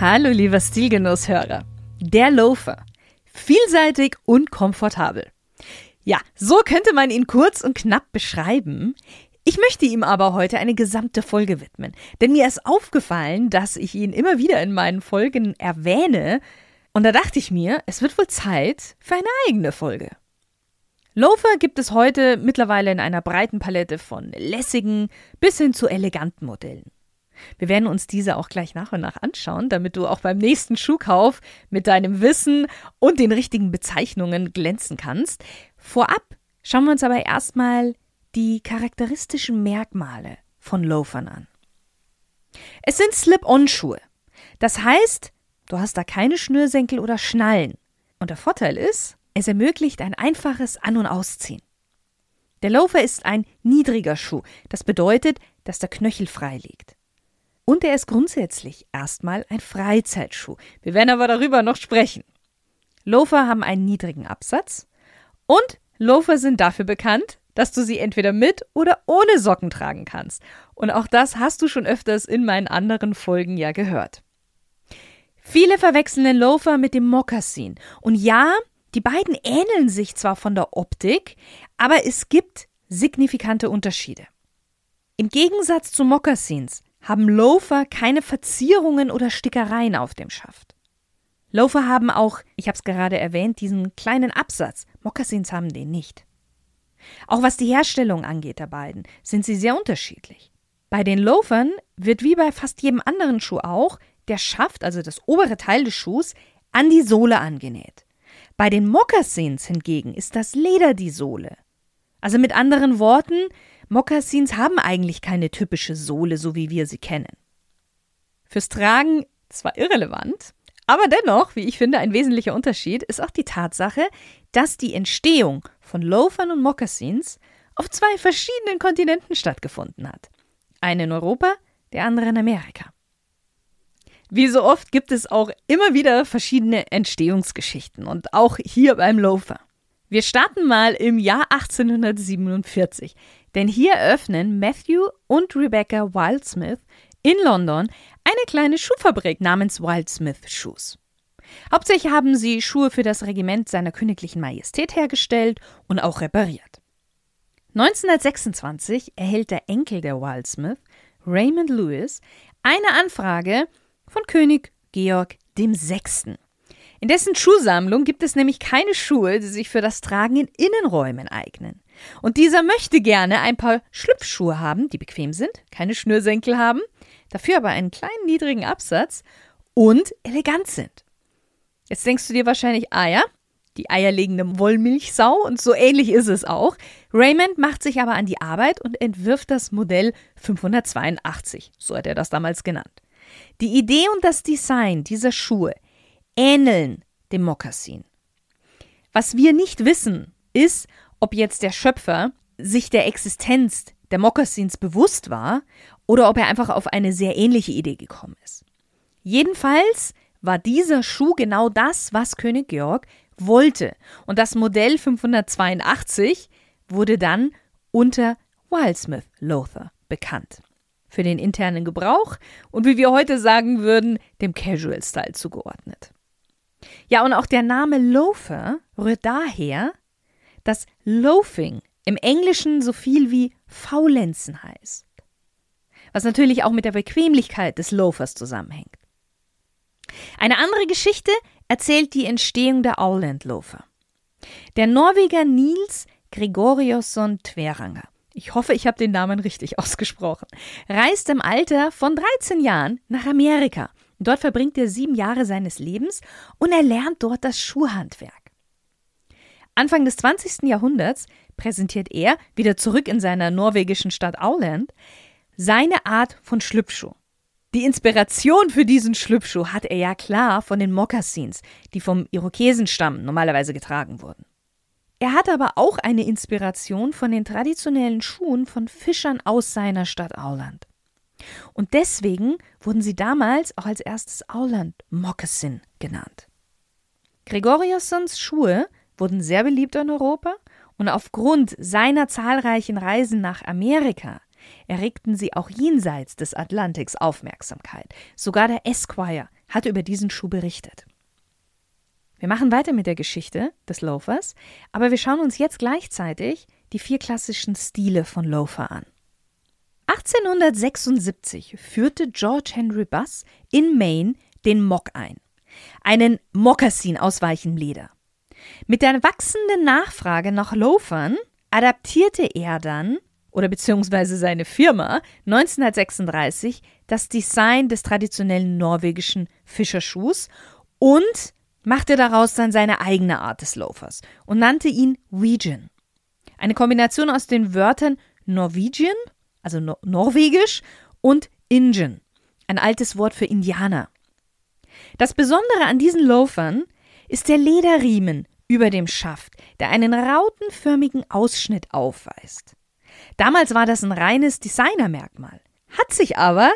Hallo lieber Stilgenusshörer. Der Loafer. Vielseitig und komfortabel. Ja, so könnte man ihn kurz und knapp beschreiben. Ich möchte ihm aber heute eine gesamte Folge widmen, denn mir ist aufgefallen, dass ich ihn immer wieder in meinen Folgen erwähne, und da dachte ich mir, es wird wohl Zeit für eine eigene Folge. Loafer gibt es heute mittlerweile in einer breiten Palette von lässigen bis hin zu eleganten Modellen. Wir werden uns diese auch gleich nach und nach anschauen, damit du auch beim nächsten Schuhkauf mit deinem Wissen und den richtigen Bezeichnungen glänzen kannst. Vorab schauen wir uns aber erstmal die charakteristischen Merkmale von Loafern an. Es sind Slip-on-Schuhe. Das heißt, du hast da keine Schnürsenkel oder Schnallen. Und der Vorteil ist, es ermöglicht ein einfaches An- und Ausziehen. Der Loafer ist ein niedriger Schuh. Das bedeutet, dass der Knöchel frei liegt. Und er ist grundsätzlich erstmal ein Freizeitschuh. Wir werden aber darüber noch sprechen. Loafer haben einen niedrigen Absatz und Loafer sind dafür bekannt, dass du sie entweder mit oder ohne Socken tragen kannst. Und auch das hast du schon öfters in meinen anderen Folgen ja gehört. Viele verwechseln den Loafer mit dem Mokassin. Und ja, die beiden ähneln sich zwar von der Optik, aber es gibt signifikante Unterschiede. Im Gegensatz zu Mokassins haben Loafer keine Verzierungen oder Stickereien auf dem Schaft. Loafer haben auch, ich habe es gerade erwähnt, diesen kleinen Absatz. Mokassins haben den nicht. Auch was die Herstellung angeht der beiden, sind sie sehr unterschiedlich. Bei den Loafern wird wie bei fast jedem anderen Schuh auch der Schaft, also das obere Teil des Schuhs, an die Sohle angenäht. Bei den Mokassins hingegen ist das Leder die Sohle. Also mit anderen Worten, Mokassins haben eigentlich keine typische Sohle, so wie wir sie kennen. Fürs Tragen zwar irrelevant, aber dennoch, wie ich finde, ein wesentlicher Unterschied ist auch die Tatsache, dass die Entstehung von Loafern und Mokassins auf zwei verschiedenen Kontinenten stattgefunden hat. Eine in Europa, der andere in Amerika. Wie so oft gibt es auch immer wieder verschiedene Entstehungsgeschichten und auch hier beim Loafer. Wir starten mal im Jahr 1847. Denn hier eröffnen Matthew und Rebecca Wildsmith in London eine kleine Schuhfabrik namens Wildsmith Shoes. Hauptsächlich haben sie Schuhe für das Regiment seiner königlichen Majestät hergestellt und auch repariert. 1926 erhält der Enkel der Wildsmith, Raymond Lewis, eine Anfrage von König Georg VI. In dessen Schuhsammlung gibt es nämlich keine Schuhe, die sich für das Tragen in Innenräumen eignen. Und dieser möchte gerne ein paar Schlüpfschuhe haben, die bequem sind, keine Schnürsenkel haben, dafür aber einen kleinen niedrigen Absatz und elegant sind. Jetzt denkst du dir wahrscheinlich, ah ja, die eierlegende Wollmilchsau und so ähnlich ist es auch. Raymond macht sich aber an die Arbeit und entwirft das Modell 582, so hat er das damals genannt. Die Idee und das Design dieser Schuhe ähneln dem Mokassin. Was wir nicht wissen, ist, ob jetzt der Schöpfer sich der Existenz der Mokassins bewusst war oder ob er einfach auf eine sehr ähnliche Idee gekommen ist. Jedenfalls war dieser Schuh genau das, was König Georg wollte. Und das Modell 582 wurde dann unter Wildsmith Lothar bekannt. Für den internen Gebrauch und wie wir heute sagen würden, dem Casual Style zugeordnet. Ja, und auch der Name Loafer rührt daher, dass Loafing im Englischen so viel wie faulenzen heißt. Was natürlich auch mit der Bequemlichkeit des Loafers zusammenhängt. Eine andere Geschichte erzählt die Entstehung der Auland Loafer. Der Norweger Nils Gregoriosson Tveranger, ich hoffe, ich habe den Namen richtig ausgesprochen, reist im Alter von 13 Jahren nach Amerika. Dort verbringt er sieben Jahre seines Lebens und er lernt dort das Schuhhandwerk. Anfang des 20. Jahrhunderts präsentiert er, wieder zurück in seiner norwegischen Stadt Auland, seine Art von Schlüpfschuh. Die Inspiration für diesen Schlüpfschuh hat er ja klar von den Mokassins, die vom Irokesenstamm normalerweise getragen wurden. Er hat aber auch eine Inspiration von den traditionellen Schuhen von Fischern aus seiner Stadt Auland. Und deswegen wurden sie damals auch als erstes Auland Moccasin genannt. Gregoriussons Schuhe wurden sehr beliebt in Europa und aufgrund seiner zahlreichen Reisen nach Amerika erregten sie auch jenseits des Atlantiks Aufmerksamkeit. Sogar der Esquire hat über diesen Schuh berichtet. Wir machen weiter mit der Geschichte des Loafers, aber wir schauen uns jetzt gleichzeitig die vier klassischen Stile von Loafer an. 1876 führte George Henry Buss in Maine den Mock ein, einen Mokassin aus weichem Leder. Mit der wachsenden Nachfrage nach Loafern adaptierte er dann oder beziehungsweise seine Firma 1936 das Design des traditionellen norwegischen Fischerschuhs und machte daraus dann seine eigene Art des Loafers und nannte ihn Wegian. Eine Kombination aus den Wörtern Norwegian, also no Norwegisch, und Ingen, ein altes Wort für Indianer. Das Besondere an diesen Loafern ist der Lederriemen über dem Schaft, der einen rautenförmigen Ausschnitt aufweist. Damals war das ein reines Designermerkmal, hat sich aber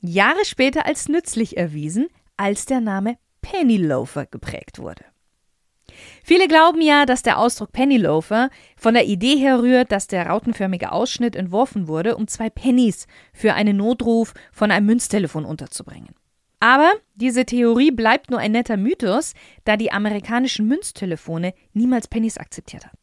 Jahre später als nützlich erwiesen, als der Name Penny Loafer geprägt wurde. Viele glauben ja, dass der Ausdruck Penny Loafer von der Idee herrührt, dass der rautenförmige Ausschnitt entworfen wurde, um zwei Pennies für einen Notruf von einem Münztelefon unterzubringen. Aber diese Theorie bleibt nur ein netter Mythos, da die amerikanischen Münztelefone niemals Pennies akzeptiert haben.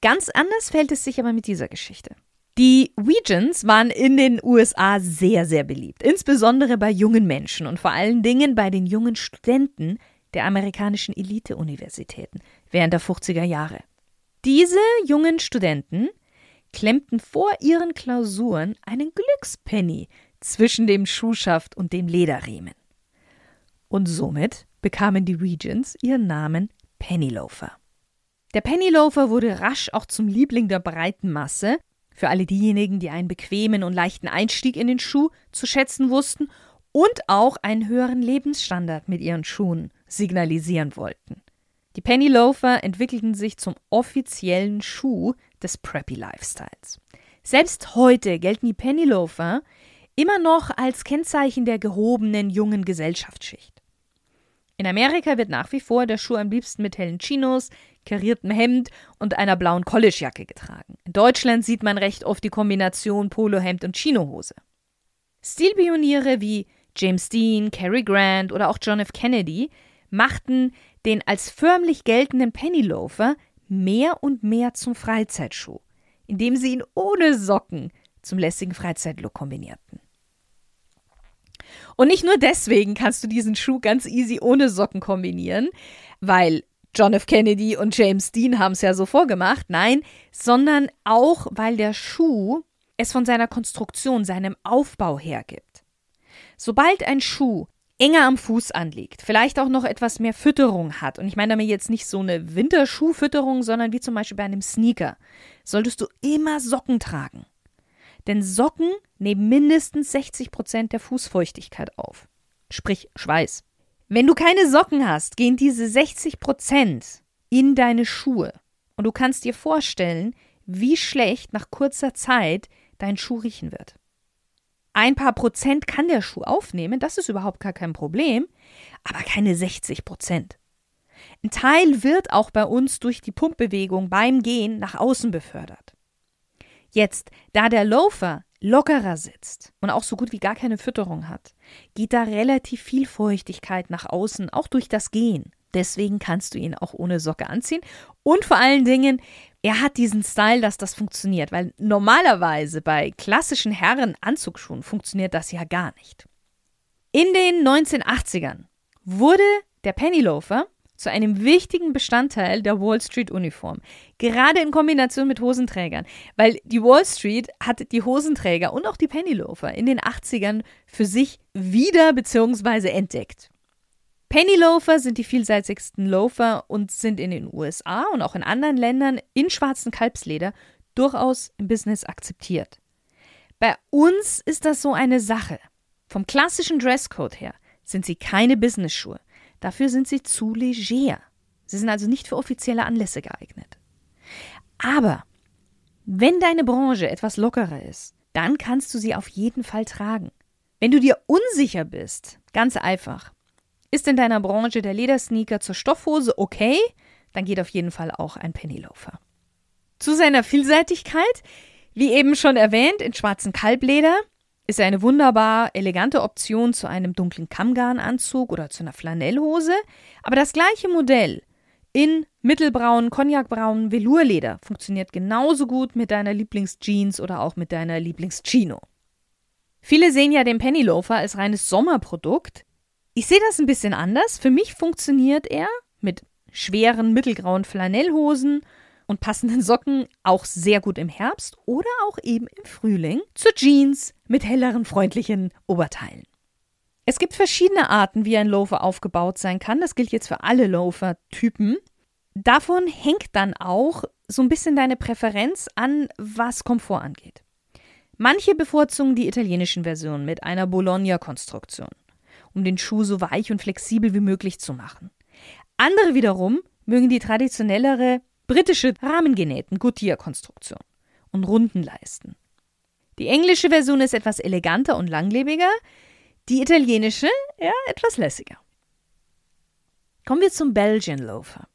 Ganz anders fällt es sich aber mit dieser Geschichte. Die Weegens waren in den USA sehr, sehr beliebt, insbesondere bei jungen Menschen und vor allen Dingen bei den jungen Studenten der amerikanischen Elite-Universitäten während der 50er Jahre. Diese jungen Studenten klemmten vor ihren Klausuren einen Glückspenny zwischen dem Schuhschaft und dem Lederriemen. Und somit bekamen die Weegens ihren Namen Pennyloafer. Der Pennyloafer wurde rasch auch zum Liebling der breiten Masse für alle diejenigen, die einen bequemen und leichten Einstieg in den Schuh zu schätzen wussten und auch einen höheren Lebensstandard mit ihren Schuhen signalisieren wollten. Die Penny Loafer entwickelten sich zum offiziellen Schuh des Preppy Lifestyles. Selbst heute gelten die Penny Loafer immer noch als Kennzeichen der gehobenen jungen Gesellschaftsschicht. In Amerika wird nach wie vor der Schuh am liebsten mit hellen Chinos, kariertem Hemd und einer blauen Collegejacke getragen. In Deutschland sieht man recht oft die Kombination Polohemd und Chinohose. Stilpioniere wie James Dean, Cary Grant oder auch John F. Kennedy machten den als förmlich geltenden Pennyloafer mehr und mehr zum Freizeitschuh, indem sie ihn ohne Socken zum lässigen Freizeitlook kombinierten. Und nicht nur deswegen kannst du diesen Schuh ganz easy ohne Socken kombinieren, weil John F. Kennedy und James Dean haben es ja so vorgemacht, nein, sondern auch, weil der Schuh es von seiner Konstruktion, seinem Aufbau hergibt. Sobald ein Schuh enger am Fuß anliegt, vielleicht auch noch etwas mehr Fütterung hat, und ich meine damit jetzt nicht so eine Winterschuhfütterung, sondern wie zum Beispiel bei einem Sneaker, solltest du immer Socken tragen. Denn Socken nehmen mindestens 60 Prozent der Fußfeuchtigkeit auf. Sprich Schweiß. Wenn du keine Socken hast, gehen diese 60 Prozent in deine Schuhe. Und du kannst dir vorstellen, wie schlecht nach kurzer Zeit dein Schuh riechen wird. Ein paar Prozent kann der Schuh aufnehmen, das ist überhaupt gar kein Problem, aber keine 60 Prozent. Ein Teil wird auch bei uns durch die Pumpbewegung beim Gehen nach außen befördert. Jetzt, da der Loafer lockerer sitzt und auch so gut wie gar keine Fütterung hat, geht da relativ viel Feuchtigkeit nach außen, auch durch das Gehen. Deswegen kannst du ihn auch ohne Socke anziehen. Und vor allen Dingen, er hat diesen Style, dass das funktioniert, weil normalerweise bei klassischen Herren-Anzugsschuhen funktioniert das ja gar nicht. In den 1980ern wurde der Pennyloafer zu einem wichtigen Bestandteil der Wall Street Uniform, gerade in Kombination mit Hosenträgern, weil die Wall Street hat die Hosenträger und auch die Pennyloafer in den 80ern für sich wieder bzw. entdeckt. Pennyloafer sind die vielseitigsten Loafer und sind in den USA und auch in anderen Ländern in schwarzen Kalbsleder durchaus im Business akzeptiert. Bei uns ist das so eine Sache. Vom klassischen Dresscode her sind sie keine Business-Schuhe. Dafür sind sie zu leger. Sie sind also nicht für offizielle Anlässe geeignet. Aber wenn deine Branche etwas lockerer ist, dann kannst du sie auf jeden Fall tragen. Wenn du dir unsicher bist, ganz einfach, ist in deiner Branche der Ledersneaker zur Stoffhose okay, dann geht auf jeden Fall auch ein Pennyloafer. Zu seiner Vielseitigkeit, wie eben schon erwähnt, in schwarzen Kalbleder ist eine wunderbar elegante Option zu einem dunklen Kammgarnanzug oder zu einer Flanellhose, aber das gleiche Modell in mittelbraunen, cognacbraunen Velourleder funktioniert genauso gut mit deiner Lieblingsjeans oder auch mit deiner Lieblingschino. Viele sehen ja den Pennyloafer als reines Sommerprodukt. Ich sehe das ein bisschen anders. Für mich funktioniert er mit schweren mittelgrauen Flanellhosen und passenden Socken auch sehr gut im Herbst oder auch eben im Frühling zur Jeans mit helleren, freundlichen Oberteilen. Es gibt verschiedene Arten, wie ein Loafer aufgebaut sein kann. Das gilt jetzt für alle Loafer-Typen. Davon hängt dann auch so ein bisschen deine Präferenz an, was Komfort angeht. Manche bevorzugen die italienischen Versionen mit einer Bologna-Konstruktion, um den Schuh so weich und flexibel wie möglich zu machen. Andere wiederum mögen die traditionellere britische rahmengenähten Goodyear-Konstruktion und runden Leisten. Die englische Version ist etwas eleganter und langlebiger, die italienische, ja, etwas lässiger. Kommen wir zum Belgian Loafer.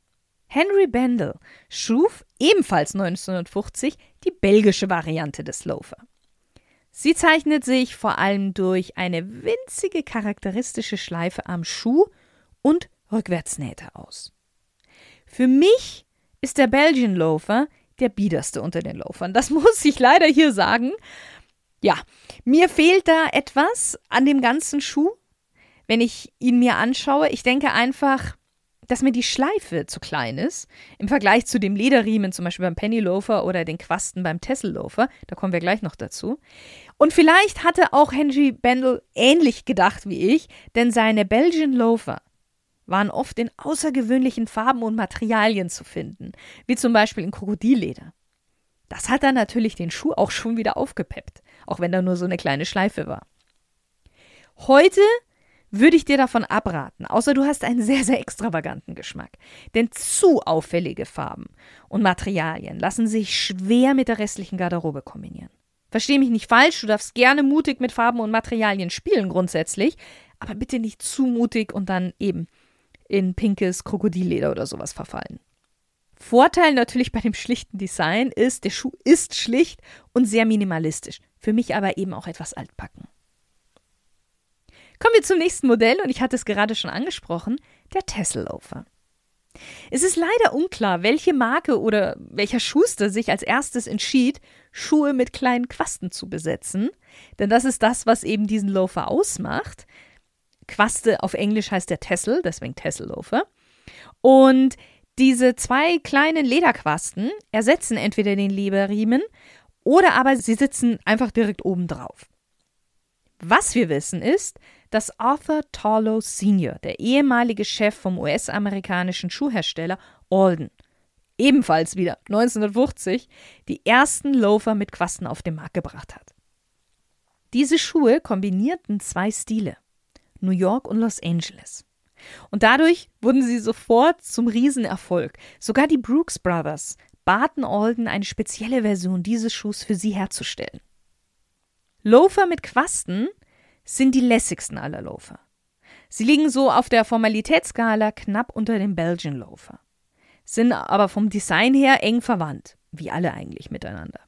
Henry Bendel schuf ebenfalls 1950 die belgische Variante des Loafer. Sie zeichnet sich vor allem durch eine winzige charakteristische Schleife am Schuh und Rückwärtsnähte aus. Für mich ist der Belgian Loafer der biederste unter den Loafern. Das muss ich leider hier sagen. Ja, mir fehlt da etwas an dem ganzen Schuh, wenn ich ihn mir anschaue. Ich denke einfach, dass mir die Schleife zu klein ist im Vergleich zu dem Lederriemen, zum Beispiel beim Penny Loafer oder den Quasten beim Tessel Loafer. Da kommen wir gleich noch dazu. Und vielleicht hatte auch Henry Bendel ähnlich gedacht wie ich, denn seine Belgian Loafer waren oft in außergewöhnlichen Farben und Materialien zu finden, wie zum Beispiel in Krokodilleder. Das hat dann natürlich den Schuh auch schon wieder aufgepeppt auch wenn da nur so eine kleine Schleife war. Heute würde ich dir davon abraten, außer du hast einen sehr, sehr extravaganten Geschmack. Denn zu auffällige Farben und Materialien lassen sich schwer mit der restlichen Garderobe kombinieren. Versteh mich nicht falsch, du darfst gerne mutig mit Farben und Materialien spielen grundsätzlich, aber bitte nicht zu mutig und dann eben in pinkes Krokodilleder oder sowas verfallen. Vorteil natürlich bei dem schlichten Design ist, der Schuh ist schlicht und sehr minimalistisch. Für mich aber eben auch etwas altbacken. Kommen wir zum nächsten Modell und ich hatte es gerade schon angesprochen, der Tesselofer. Es ist leider unklar, welche Marke oder welcher Schuster sich als erstes entschied, Schuhe mit kleinen Quasten zu besetzen, denn das ist das, was eben diesen Loafer ausmacht. Quaste auf Englisch heißt der Tessel, deswegen Tesselofer. Und diese zwei kleinen Lederquasten ersetzen entweder den Leberriemen oder aber sie sitzen einfach direkt oben drauf. Was wir wissen ist, dass Arthur Tarlow Sr., der ehemalige Chef vom US-amerikanischen Schuhhersteller Alden, ebenfalls wieder 1950, die ersten Loafer mit Quasten auf den Markt gebracht hat. Diese Schuhe kombinierten zwei Stile, New York und Los Angeles. Und dadurch wurden sie sofort zum Riesenerfolg. Sogar die Brooks Brothers baten Alden, eine spezielle Version dieses Schuhs für sie herzustellen. Loafer mit Quasten sind die lässigsten aller Loafer. Sie liegen so auf der Formalitätsskala knapp unter dem Belgian Loafer, sind aber vom Design her eng verwandt, wie alle eigentlich miteinander.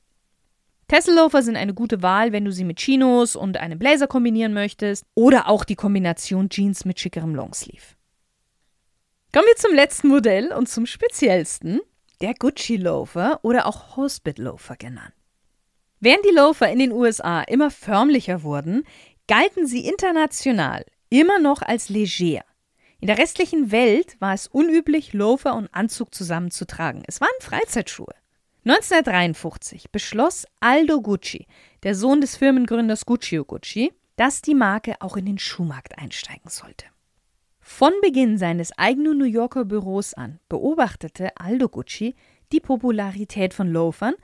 Tesselloafer sind eine gute Wahl, wenn du sie mit Chinos und einem Blazer kombinieren möchtest oder auch die Kombination Jeans mit schickerem Longsleeve. Kommen wir zum letzten Modell und zum speziellsten, der Gucci Loafer oder auch Hospit Loafer genannt. Während die Loafer in den USA immer förmlicher wurden, galten sie international immer noch als leger. In der restlichen Welt war es unüblich, Loafer und Anzug zusammen zu tragen. Es waren Freizeitschuhe. 1953 beschloss Aldo Gucci, der Sohn des Firmengründers Guccio Gucci, dass die Marke auch in den Schuhmarkt einsteigen sollte. Von Beginn seines eigenen New Yorker Büros an beobachtete Aldo Gucci die Popularität von Loafern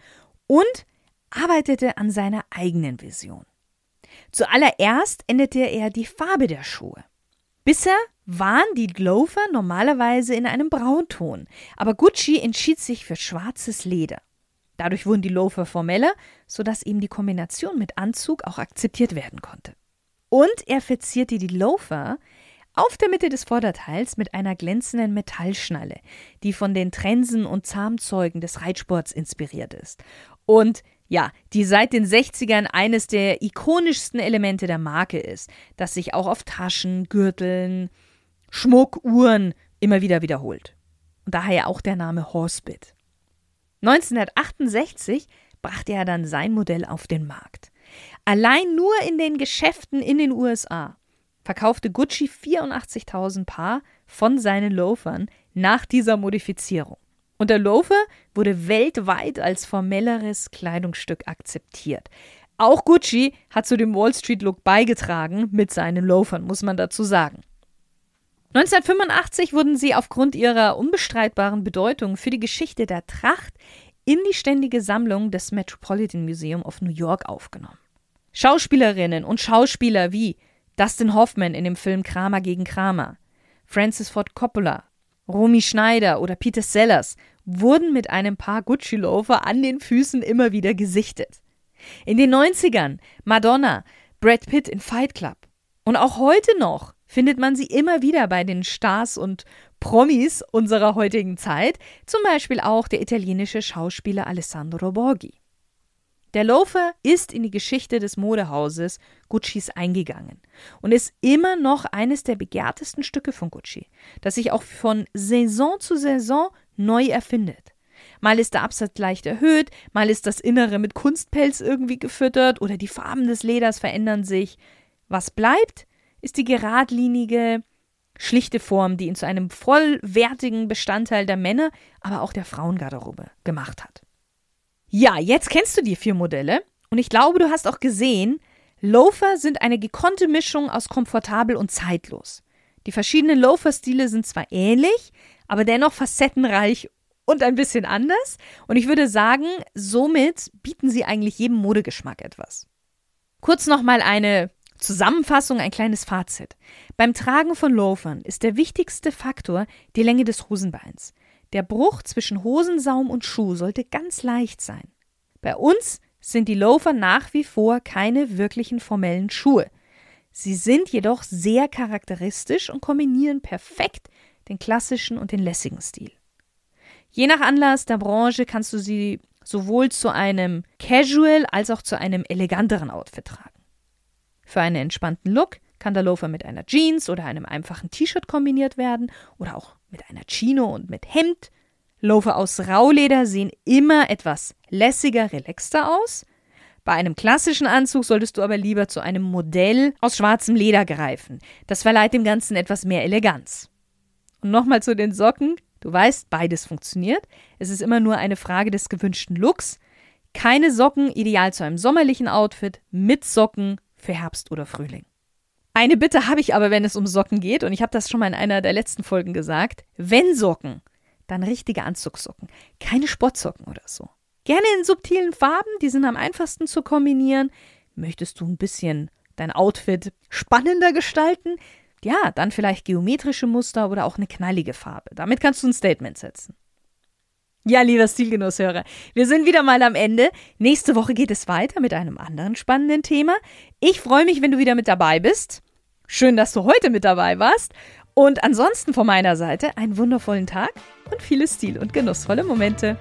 und arbeitete an seiner eigenen Vision. Zuallererst änderte er die Farbe der Schuhe. Bisher waren die Loafer normalerweise in einem Braunton, aber Gucci entschied sich für schwarzes Leder. Dadurch wurden die Loafer formeller, sodass eben die Kombination mit Anzug auch akzeptiert werden konnte. Und er verzierte die Loafer auf der Mitte des Vorderteils mit einer glänzenden Metallschnalle, die von den Trensen und Zahnzeugen des Reitsports inspiriert ist. Und ja, die seit den 60ern eines der ikonischsten Elemente der Marke ist, das sich auch auf Taschen, Gürteln, Schmuck, Uhren immer wieder wiederholt. Und daher auch der Name Horsebit. 1968 brachte er dann sein Modell auf den Markt. Allein nur in den Geschäften in den USA verkaufte Gucci 84.000 Paar von seinen Loafern nach dieser Modifizierung. Und der Loafer wurde weltweit als formelleres Kleidungsstück akzeptiert. Auch Gucci hat zu dem Wall Street Look beigetragen mit seinen Loafern, muss man dazu sagen. 1985 wurden sie aufgrund ihrer unbestreitbaren Bedeutung für die Geschichte der Tracht in die ständige Sammlung des Metropolitan Museum of New York aufgenommen. Schauspielerinnen und Schauspieler wie Dustin Hoffman in dem Film Kramer gegen Kramer, Francis Ford Coppola, Romy Schneider oder Peter Sellers wurden mit einem Paar Gucci-Loafer an den Füßen immer wieder gesichtet. In den 90ern Madonna, Brad Pitt in Fight Club. Und auch heute noch findet man sie immer wieder bei den Stars und Promis unserer heutigen Zeit, zum Beispiel auch der italienische Schauspieler Alessandro Borghi. Der Loafer ist in die Geschichte des Modehauses Guccis eingegangen und ist immer noch eines der begehrtesten Stücke von Gucci, das sich auch von Saison zu Saison neu erfindet. Mal ist der Absatz leicht erhöht, mal ist das Innere mit Kunstpelz irgendwie gefüttert oder die Farben des Leders verändern sich. Was bleibt, ist die geradlinige, schlichte Form, die ihn zu einem vollwertigen Bestandteil der Männer, aber auch der Frauengarderobe gemacht hat. Ja, jetzt kennst du die vier Modelle und ich glaube, du hast auch gesehen, Loafer sind eine gekonnte Mischung aus komfortabel und zeitlos. Die verschiedenen Loafer-Stile sind zwar ähnlich, aber dennoch facettenreich und ein bisschen anders. Und ich würde sagen, somit bieten sie eigentlich jedem Modegeschmack etwas. Kurz nochmal eine Zusammenfassung, ein kleines Fazit. Beim Tragen von Loafern ist der wichtigste Faktor die Länge des Hosenbeins. Der Bruch zwischen Hosensaum und Schuh sollte ganz leicht sein. Bei uns sind die Loafer nach wie vor keine wirklichen formellen Schuhe. Sie sind jedoch sehr charakteristisch und kombinieren perfekt den klassischen und den lässigen Stil. Je nach Anlass der Branche kannst du sie sowohl zu einem Casual als auch zu einem eleganteren Outfit tragen. Für einen entspannten Look kann der Loafer mit einer Jeans oder einem einfachen T-Shirt kombiniert werden oder auch mit einer Chino und mit Hemd. Loafer aus Rauleder sehen immer etwas lässiger, relaxter aus. Bei einem klassischen Anzug solltest du aber lieber zu einem Modell aus schwarzem Leder greifen. Das verleiht dem Ganzen etwas mehr Eleganz. Und nochmal zu den Socken. Du weißt, beides funktioniert. Es ist immer nur eine Frage des gewünschten Looks. Keine Socken ideal zu einem sommerlichen Outfit, mit Socken für Herbst oder Frühling. Eine Bitte habe ich aber, wenn es um Socken geht, und ich habe das schon mal in einer der letzten Folgen gesagt. Wenn Socken, dann richtige Anzugssocken. Keine Sportsocken oder so. Gerne in subtilen Farben, die sind am einfachsten zu kombinieren. Möchtest du ein bisschen dein Outfit spannender gestalten? Ja, dann vielleicht geometrische Muster oder auch eine knallige Farbe. Damit kannst du ein Statement setzen. Ja, lieber Stilgenusshörer, wir sind wieder mal am Ende. Nächste Woche geht es weiter mit einem anderen spannenden Thema. Ich freue mich, wenn du wieder mit dabei bist. Schön, dass du heute mit dabei warst. Und ansonsten von meiner Seite einen wundervollen Tag und viele stil- und genussvolle Momente.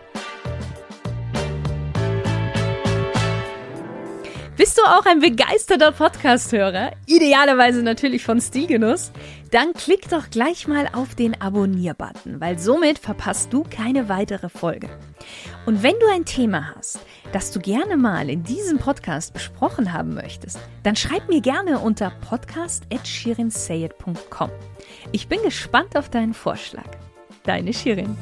Bist du auch ein begeisterter Podcast-Hörer? Idealerweise natürlich von Stilgenuss? Dann klick doch gleich mal auf den Abonnier-Button, weil somit verpasst du keine weitere Folge. Und wenn du ein Thema hast, das du gerne mal in diesem Podcast besprochen haben möchtest, dann schreib mir gerne unter podcast.shirinsayed.com. Ich bin gespannt auf deinen Vorschlag. Deine Shirin.